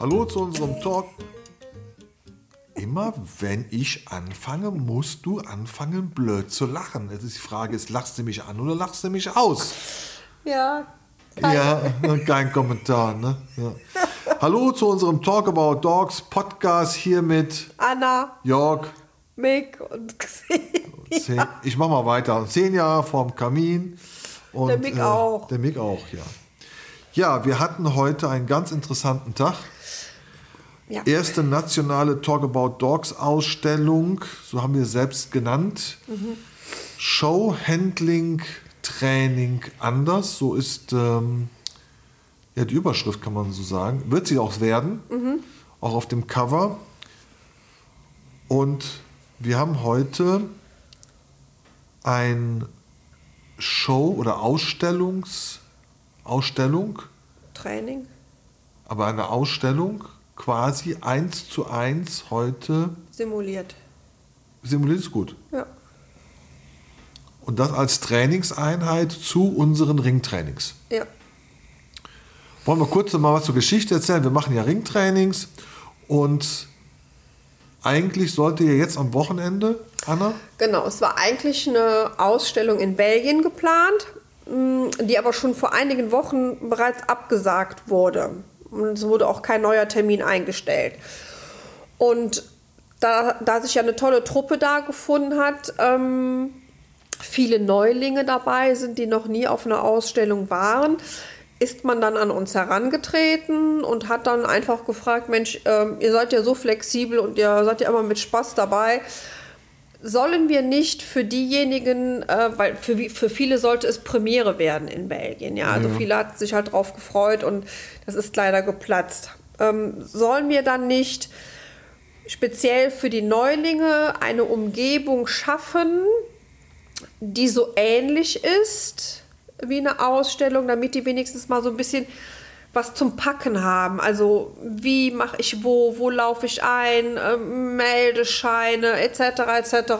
Hallo zu unserem Talk. Immer wenn ich anfange, musst du anfangen, blöd zu lachen. Jetzt ist die Frage, ist, lachst du mich an oder lachst du mich aus? Ja. Ja, kein Kommentar. Ne? Ja. Hallo zu unserem Talk About Dogs Podcast hier mit Anna, Jörg. Mick und Xenia. Zehn, ich mach mal weiter. Zehn Jahre vorm Kamin. Und, Der Mick auch. Der Mick auch, ja. Ja, wir hatten heute einen ganz interessanten Tag. Ja. Erste nationale Talk About Dogs Ausstellung, so haben wir es selbst genannt. Show Handling Training anders, so ist ähm, ja, die Überschrift, kann man so sagen. Wird sie auch werden, auch auf dem Cover. Und wir haben heute ein Show- oder Ausstellungs Ausstellung, Training. aber eine Ausstellung quasi eins zu eins heute Simuliert. simuliert ist gut. Ja. Und das als Trainingseinheit zu unseren Ringtrainings. Ja. Wollen wir kurz noch mal was zur Geschichte erzählen? Wir machen ja Ringtrainings und eigentlich sollte ja jetzt am Wochenende, Anna, Genau, es war eigentlich eine Ausstellung in Belgien geplant, mh, die aber schon vor einigen Wochen bereits abgesagt wurde. Und es wurde auch kein neuer Termin eingestellt. Und da, da sich ja eine tolle Truppe da gefunden hat, ähm, viele Neulinge dabei sind, die noch nie auf einer Ausstellung waren, ist man dann an uns herangetreten und hat dann einfach gefragt, Mensch, ähm, ihr seid ja so flexibel und ihr seid ja immer mit Spaß dabei sollen wir nicht für diejenigen, äh, weil für, für viele sollte es Premiere werden in Belgien, ja, also Ja. viele hatten sich halt drauf gefreut und das ist leider geplatzt. Ähm, sollen wir dann nicht speziell für die Neulinge eine Umgebung schaffen, die so ähnlich ist wie eine Ausstellung, damit die wenigstens mal so ein bisschen was zum Packen haben. Also wie mache ich wo, wo laufe ich ein, ähm, Meldescheine etc. etc.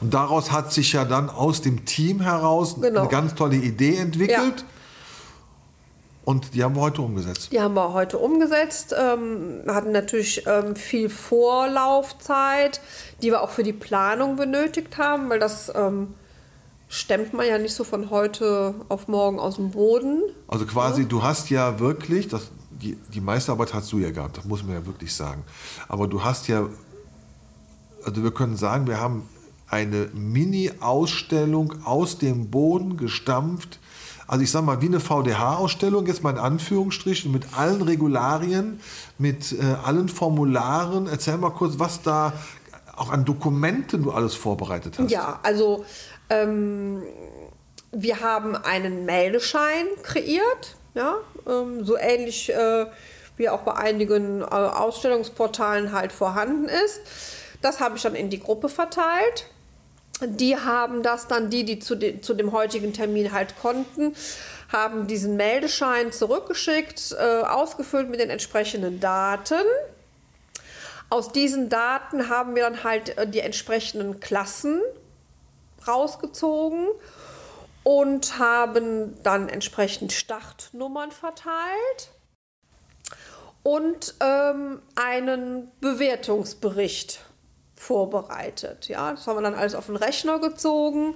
und daraus hat sich ja dann aus dem Team heraus Genau. eine ganz tolle Idee entwickelt. Ja. Und die haben wir heute umgesetzt. Die haben wir heute umgesetzt, ähm, hatten natürlich ähm, viel Vorlaufzeit, die wir auch für die Planung benötigt haben, weil das ähm, stemmt man ja nicht so von heute auf morgen aus dem Boden. Also quasi, du hast ja wirklich, das, die, die meiste Arbeit hast du ja gehabt, das muss man ja wirklich sagen. Aber du hast ja, also wir können sagen, wir haben eine Mini-Ausstellung aus dem Boden gestampft. Also ich sag mal, wie eine VDH-Ausstellung, jetzt mal in Anführungsstrichen, mit allen Regularien, mit äh, allen Formularen. Erzähl mal kurz, was da auch an Dokumenten du alles vorbereitet hast. Ja, also ähm, wir haben einen Meldeschein kreiert, ja, ähm, so ähnlich äh, wie auch bei einigen äh, Ausstellungsportalen halt vorhanden ist. Das habe ich dann in die Gruppe verteilt. Die haben das dann, die, die zu, de, zu dem heutigen Termin halt konnten, haben diesen Meldeschein zurückgeschickt, äh, ausgefüllt mit den entsprechenden Daten. Aus diesen Daten haben wir dann halt äh, die entsprechenden Klassen rausgezogen und haben dann entsprechend Startnummern verteilt und ähm, einen Bewertungsbericht vorbereitet. Ja, das haben wir dann alles auf den Rechner gezogen.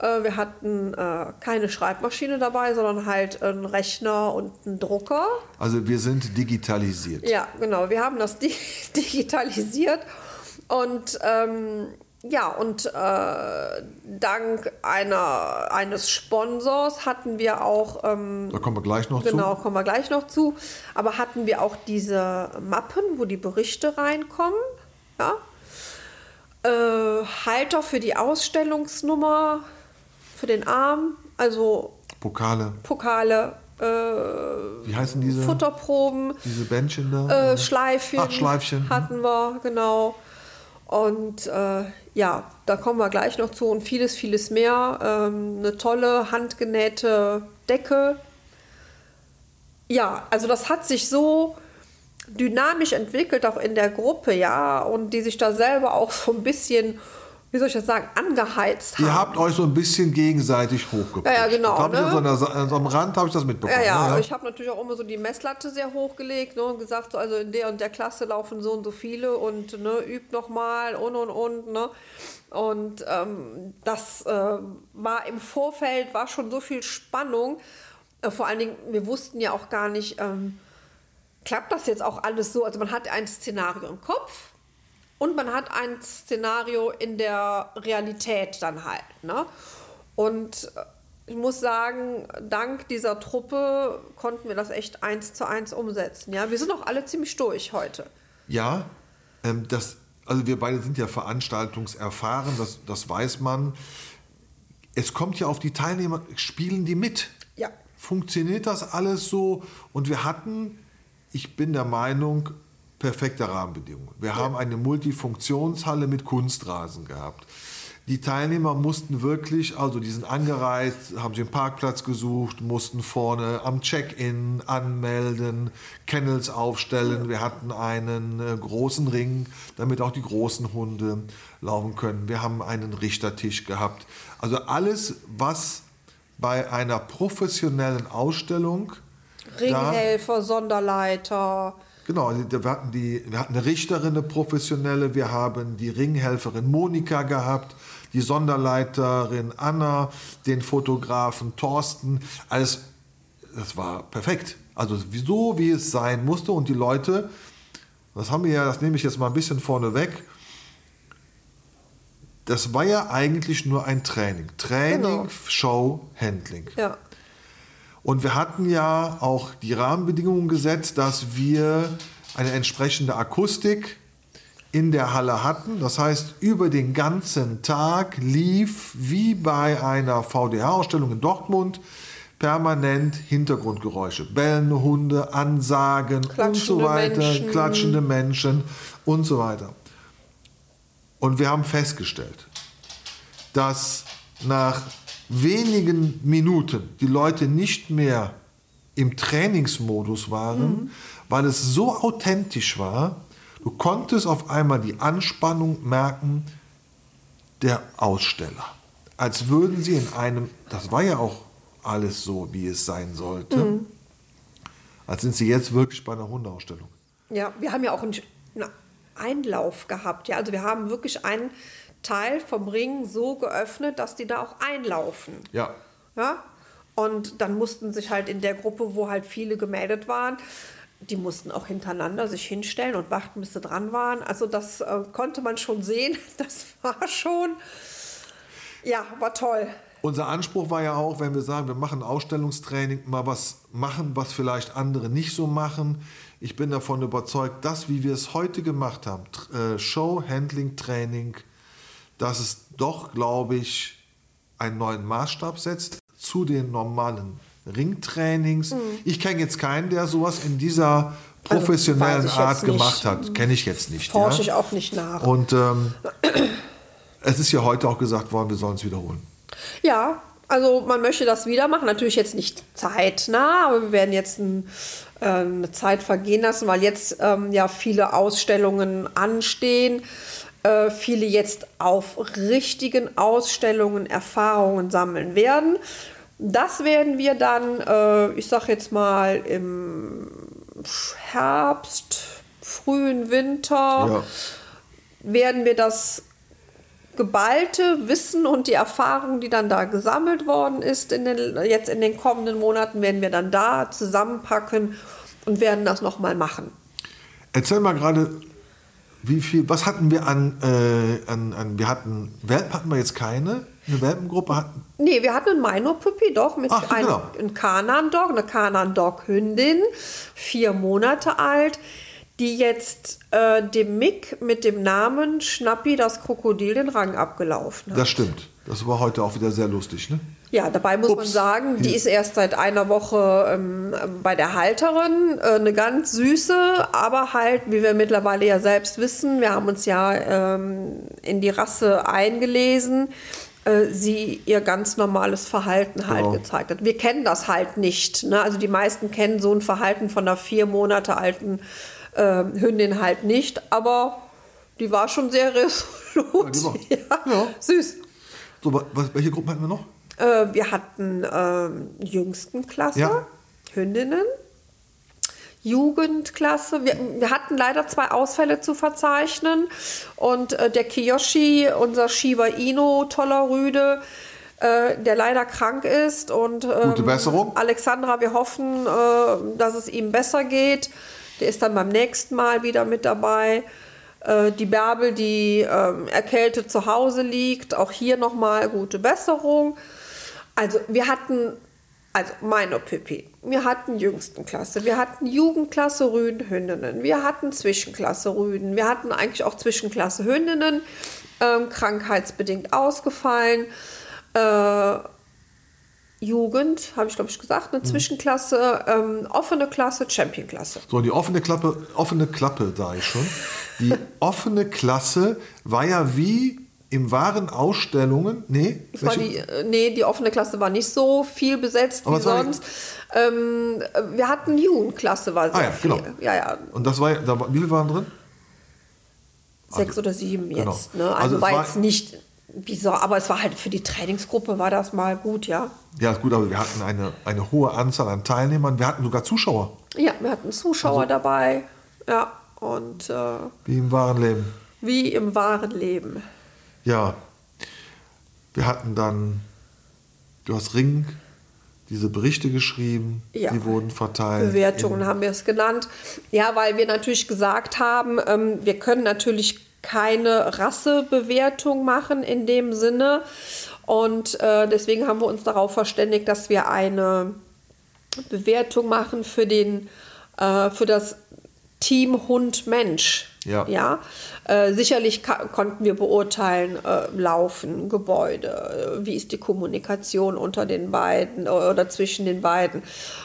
Äh, wir hatten äh, keine Schreibmaschine dabei, sondern halt einen Rechner und einen Drucker. Also wir sind digitalisiert. Ja, genau. Wir haben das di digitalisiert und ähm, ja, und äh, dank einer, eines Sponsors hatten wir auch, ähm, Da kommen wir gleich noch genau, zu. kommen wir gleich noch zu, aber hatten wir auch diese Mappen, wo die Berichte reinkommen, ja. Äh, Halter für die Ausstellungsnummer, für den Arm, also Pokale. Pokale, äh, Wie heißen diese? Futterproben, Diese Bändchen da? äh, Schleifchen, Ach, Schleifchen. mhm. hatten wir, genau. Und äh, ja, da kommen wir gleich noch zu und vieles, vieles mehr. Ähm, eine tolle handgenähte Decke. Ja, also das hat sich so dynamisch entwickelt, auch in der Gruppe, ja, und die sich da selber auch so ein bisschen wie soll ich das sagen, angeheizt haben. Ihr habt euch so ein bisschen gegenseitig hochgepusht. Ja, ja, genau, Hab ich ne? so Sa- so am Rand habe ich das mitbekommen. Ja, ja, ne? ich habe natürlich auch immer so die Messlatte sehr hochgelegt ne, und gesagt, so, also in der und der Klasse laufen so und so viele und ne, übt nochmal und und und. Ne. Und ähm, das äh, war im Vorfeld, war schon so viel Spannung. Äh, vor allen Dingen, wir wussten ja auch gar nicht, ähm, klappt das jetzt auch alles so? Also man hat ein Szenario im Kopf und man hat ein Szenario in der Realität dann halt. Ne? Und äh, ich muss sagen, dank dieser Truppe konnten wir das echt eins zu eins umsetzen. Ja, wir sind auch alle ziemlich durch heute. Ja, ähm, das, also wir beide sind ja veranstaltungserfahren, das, das weiß man. Es kommt ja auf die Teilnehmer, spielen die mit? Ja. Funktioniert das alles so? Und wir hatten, ich bin der Meinung, perfekte Rahmenbedingungen. Wir haben eine Multifunktionshalle mit Kunstrasen gehabt. Die Teilnehmer mussten wirklich, also die sind angereist, haben sich einen Parkplatz gesucht, mussten vorne am Check-in anmelden, Kennels aufstellen. Wir hatten einen äh, großen Ring, damit auch die großen Hunde laufen können. Wir haben einen Richtertisch gehabt. Also alles, was bei einer professionellen Ausstellung Ringhelfer, Sonderleiter. Genau, also wir hatten, die, wir hatten eine Richterin, eine professionelle, wir haben die Ringhelferin Monika gehabt, die Sonderleiterin Anna, den Fotografen Thorsten, alles, das war perfekt. Also so, wie es sein musste und die Leute, das haben wir ja, das nehme ich jetzt mal ein bisschen vorne weg, das war ja eigentlich nur ein Training. Training, Genau. Show, Handling. Ja. Und wir hatten ja auch die Rahmenbedingungen gesetzt, dass wir eine entsprechende Akustik in der Halle hatten. Das heißt, über den ganzen Tag lief wie bei einer VDH-Ausstellung in Dortmund permanent Hintergrundgeräusche. Bellende Hunde, Ansagen und so weiter, Menschen. klatschende Menschen und so weiter. Und wir haben festgestellt, dass nach wenigen Minuten die Leute nicht mehr im Trainingsmodus waren, weil es so authentisch war. Du konntest auf einmal die Anspannung merken der Aussteller. Als würden sie in einem, das war ja auch alles so, wie es sein sollte, als sind sie jetzt wirklich bei einer Hundeausstellung. Ja, wir haben ja auch einen, einen Einlauf gehabt. Ja, also wir haben wirklich einen Teil vom Ring so geöffnet, dass die da auch einlaufen. Ja. Ja? Und dann mussten sich halt in der Gruppe, wo halt viele gemeldet waren, die mussten auch hintereinander sich hinstellen und warten, bis sie dran waren. Also das äh, konnte man schon sehen. Das war schon, ja, war toll. Unser Anspruch war ja auch, wenn wir sagen, wir machen Ausstellungstraining, mal was machen, was vielleicht andere nicht so machen. Ich bin davon überzeugt, dass, wie wir es heute gemacht haben, äh, Show, Handling, Training, dass es doch, glaube ich, einen neuen Maßstab setzt zu den normalen Ringtrainings. Ich kenne jetzt keinen, der sowas in dieser professionellen weiß ich Art jetzt nicht. gemacht hat. Kenne ich jetzt nicht. Forsche ja? ich auch nicht nach. Und ähm, es ist ja heute auch gesagt worden, wir sollen es wiederholen. Ja, also man möchte das wieder machen. Natürlich jetzt nicht zeitnah, aber wir werden jetzt ein, äh, eine Zeit vergehen lassen, weil jetzt ähm, ja viele Ausstellungen anstehen. Äh, viele jetzt auf richtigen Ausstellungen Erfahrungen sammeln werden. Das werden wir dann, äh, ich sag jetzt mal, im Herbst, frühen Winter Ja. werden wir das geballte Wissen und die Erfahrung, die dann da gesammelt worden ist, in den, jetzt in den kommenden Monaten, werden wir dann da zusammenpacken und werden das nochmal machen. Erzähl mal gerade, wie viel, was hatten wir an, äh, an, an, wir hatten, Welpen hatten wir jetzt keine, eine Welpengruppe hatten, Nee, wir hatten einen Minor-Puppy doch mit Ach, einem genau. Kanan-Dog, eine Kanan-Dog-Hündin, vier Monate alt, die jetzt äh, dem Mick mit dem Namen Schnappi das Krokodil den Rang abgelaufen hat. das stimmt. Das war heute auch wieder sehr lustig, ne? Ja, dabei muss man Ups. sagen, die ist erst seit einer Woche ähm, bei der Halterin. Äh, eine ganz süße, aber halt, wie wir mittlerweile ja selbst wissen, wir haben uns ja ähm, in die Rasse eingelesen, äh, sie ihr ganz normales Verhalten halt Genau. gezeigt hat. Wir kennen das halt nicht. Ne? Also die meisten kennen so ein Verhalten von einer vier Monate alten äh, Hündin halt nicht, aber Die war schon sehr resolut. die war- Ja, ja. Süß. So, welche Gruppen hatten wir noch? Äh, wir hatten ähm, jüngsten Klasse, Ja. Hündinnen, Jugendklasse. Wir, wir hatten leider zwei Ausfälle zu verzeichnen. Und äh, der Kiyoshi, unser Shiba Inu, toller Rüde, äh, der leider krank ist. Und, ähm, Gute Besserung. Alexandra, wir hoffen, äh, dass es ihm besser geht. Der ist dann beim nächsten Mal wieder mit dabei. Äh, die Bärbel, die ähm, erkältet zu Hause liegt, auch hier nochmal gute Besserung. Also wir hatten, also meine Pippi, wir hatten Jüngstenklasse, wir hatten Jugendklasse Rüden, Hündinnen, wir hatten Zwischenklasse Rüden, wir hatten eigentlich auch Zwischenklasse Hündinnen, ähm, krankheitsbedingt ausgefallen. Äh, Jugend, habe ich glaube ich gesagt, eine Zwischenklasse, ähm, offene Klasse, Championklasse. So, die offene Klappe, offene Klappe, sage ich schon. Die offene Klasse war ja wie im wahren Ausstellungen, nee, war die, äh, nee, die offene Klasse war nicht so viel besetzt Aber wie sonst. Ähm, wir hatten Jugendklasse, war sehr Ah ja, viel. genau. Ja, ja, und das war, da, wie viele waren drin? sechs oder sieben genau. jetzt. Ne? Also, Also es war war- jetzt nicht, wie so, aber es war halt für die Trainingsgruppe war das mal gut, ja. Ja, ist gut, aber wir hatten eine, eine hohe Anzahl an Teilnehmern. Wir hatten sogar Zuschauer, Ja, wir hatten Zuschauer dabei. Ja, und äh, wie im wahren Leben. wie im wahren Leben. Ja, wir hatten dann, du hast Ring, diese Berichte geschrieben, Ja. die wurden verteilt. Bewertungen haben wir es genannt. Ja, weil wir natürlich gesagt haben, ähm, wir können natürlich keine Rassebewertung machen in dem Sinne. Und äh, deswegen haben wir uns darauf verständigt, dass wir eine Bewertung machen für, den, äh, für das Team Hund-Mensch. Ja. Ja, äh, sicherlich konnten wir beurteilen, äh, Laufen, Gebäude, äh, wie ist die Kommunikation unter den beiden äh, oder zwischen den beiden.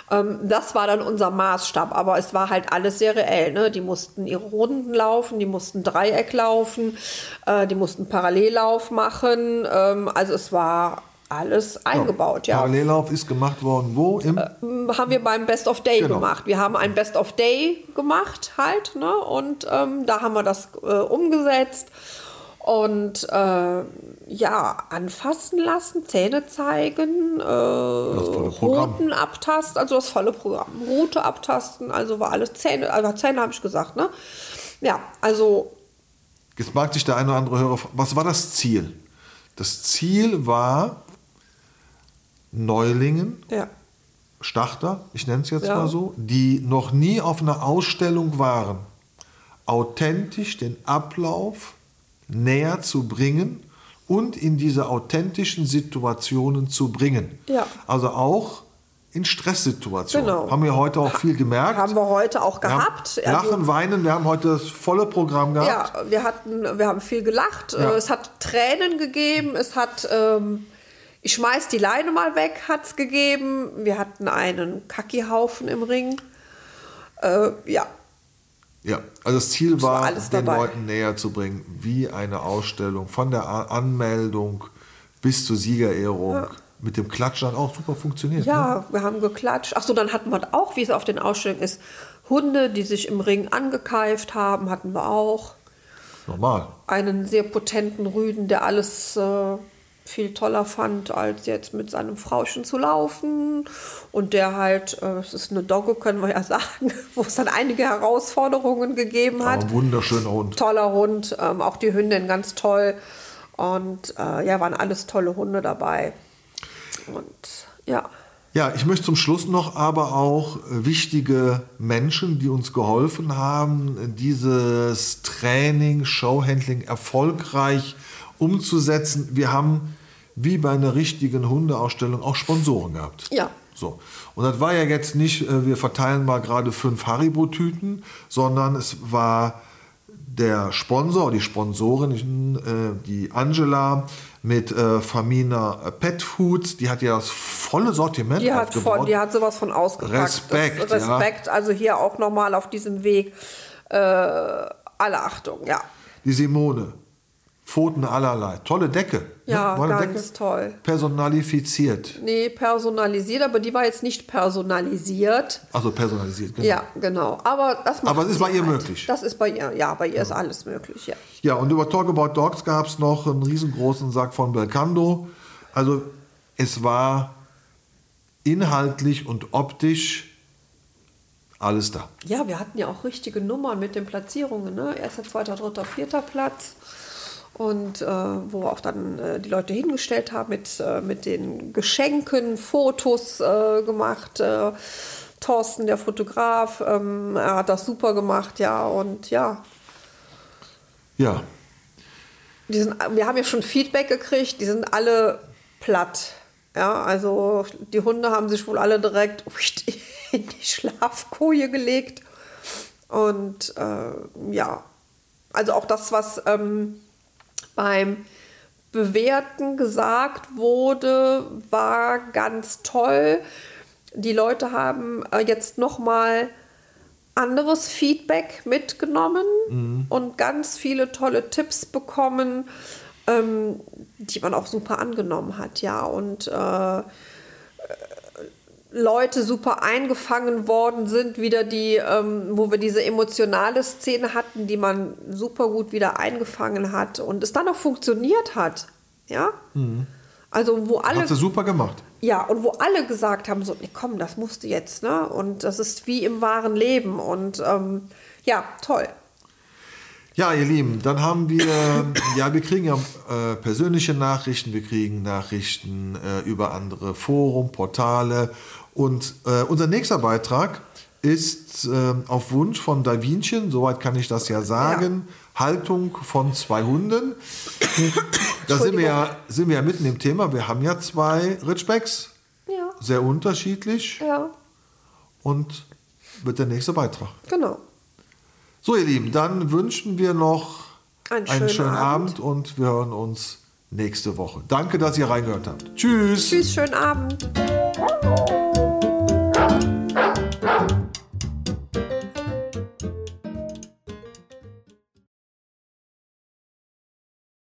Ähm, das war dann unser Maßstab, aber es war halt alles sehr reell. Ne? Die mussten ihre Runden laufen, die mussten Dreieck laufen, äh, die mussten Parallellauf machen. Ähm, also es war alles eingebaut, ja. Parallellauf ist gemacht worden, wo? Im, haben wir beim Best of Day Genau. gemacht. Wir haben ein Best of Day gemacht halt, ne? Und ähm, da haben wir das äh, umgesetzt und äh, ja, anfassen lassen, Zähne zeigen, äh. Routen abtasten, also das volle Programm. Route abtasten, also war alles Zähne, also Zähne habe ich gesagt, ne? Ja, also Jetzt mag sich der eine oder andere Hörer was war das Ziel? Das Ziel war, Neulingen, ja, Starter, ich nenne es jetzt Ja. mal so, die noch nie auf einer Ausstellung waren, authentisch den Ablauf näher zu bringen und in diese authentischen Situationen zu bringen. Ja. Also auch in Stresssituationen. Genau. Haben wir heute auch viel gemerkt. haben wir heute auch gehabt. Lachen, weinen, wir haben heute das volle Programm gehabt. Ja, wir hatten, wir haben viel gelacht. Ja. Äh, Es hat Tränen gegeben. Es hat, ähm, ich schmeiß die Leine mal weg, hat's gegeben. Wir hatten einen Kackihaufen im Ring. Äh, ja, Ja, also das Ziel war war, alles den dabei. Leuten näher zu bringen, wie eine Ausstellung von der Anmeldung bis zur Siegerehrung. Mit dem Klatschen hat auch super funktioniert. Ne? ja, wir haben geklatscht. Ach so, dann hatten wir auch, wie es auf den Ausstellungen ist, Hunde, die sich im Ring angekeift haben, hatten wir auch. Normal. einen sehr potenten Rüden, der alles äh, viel toller fand, als jetzt mit seinem Frauchen zu laufen. Und der halt, äh, es ist eine Dogge, können wir ja sagen, wo es dann einige Herausforderungen gegeben Aber hat. ein wunderschöner Hund. Toller Hund, ähm, auch die Hündin ganz toll. Und äh, ja, waren alles tolle Hunde dabei. Und ja. Ja, ich möchte zum Schluss noch aber auch äh, wichtige Menschen, die uns geholfen haben, dieses Training, Showhandling erfolgreich umzusetzen. Wir haben wie bei einer richtigen Hundeausstellung auch Sponsoren gehabt. Ja. So. Und das war ja jetzt nicht, äh, wir verteilen mal gerade fünf Haribo-Tüten, sondern es war der Sponsor, die Sponsorin, äh, die Angela mit äh, Famina Pet Foods, die hat ja das volle Sortiment Die hat, aufgebaut. von, die hat sowas von ausgepackt. Respekt, Das, Respekt, also hier auch nochmal auf diesem Weg. Äh, alle Achtung, ja. Die Simone Pfoten allerlei. Tolle Decke. ne? Ja, eine ganz toll. Personalifiziert. Nee, personalisiert, aber die war jetzt nicht personalisiert. Also personalisiert, genau. Ja, genau. Aber das macht Aber es ist bei ihr halt. möglich. Das ist bei ihr, ja, bei ihr ist alles möglich, ja. Ja, und über Talk About Dogs gab es noch einen riesengroßen Sack von Belcando. Also es war inhaltlich und optisch alles da. Ja, wir hatten ja auch richtige Nummern mit den Platzierungen, ne? Erster, zweiter, dritter, vierter Platz. Und äh, wo auch dann äh, die Leute hingestellt haben mit, äh, mit den Geschenken, Fotos äh, gemacht. Äh, Thorsten, der Fotograf, ähm, er hat das super gemacht, ja. Und ja, Ja, die sind, wir haben ja schon Feedback gekriegt, die sind alle platt. Ja, also die Hunde haben sich wohl alle direkt in die Schlafkoje gelegt. Und äh, ja, also auch das, was ähm, beim Bewerten gesagt wurde, war ganz toll. Die Leute haben äh, jetzt noch mal anderes Feedback mitgenommen und ganz viele tolle Tipps bekommen, ähm, die man auch super angenommen hat, ja. Und äh, Leute super eingefangen worden sind, wieder die, ähm, wo wir diese emotionale Szene hatten, die man super gut wieder eingefangen hat und es dann auch funktioniert hat, ja. Also wo alle hat sie super gemacht. ja, und wo alle gesagt haben, so, nee, komm, das musste jetzt, ne? Und das ist wie im wahren Leben. Und ähm, ja, toll. Ja, ihr Lieben, dann haben wir, ja, wir kriegen ja äh, persönliche Nachrichten, wir kriegen Nachrichten äh, über andere Forum, Portale und äh, unser nächster Beitrag ist äh, auf Wunsch von Davinchen, soweit kann ich das ja sagen, Haltung von zwei Hunden. Da sind wir, ja, sind wir ja mitten im Thema. Wir haben ja zwei Ridgebacks, Ja, sehr unterschiedlich ja, und wird der nächste Beitrag. genau. So, ihr Lieben, dann wünschen wir noch Einen einen schönen schönen Abend. Abend. und wir hören uns nächste Woche. Danke, dass ihr reingehört habt. Tschüss. Tschüss, schönen Abend.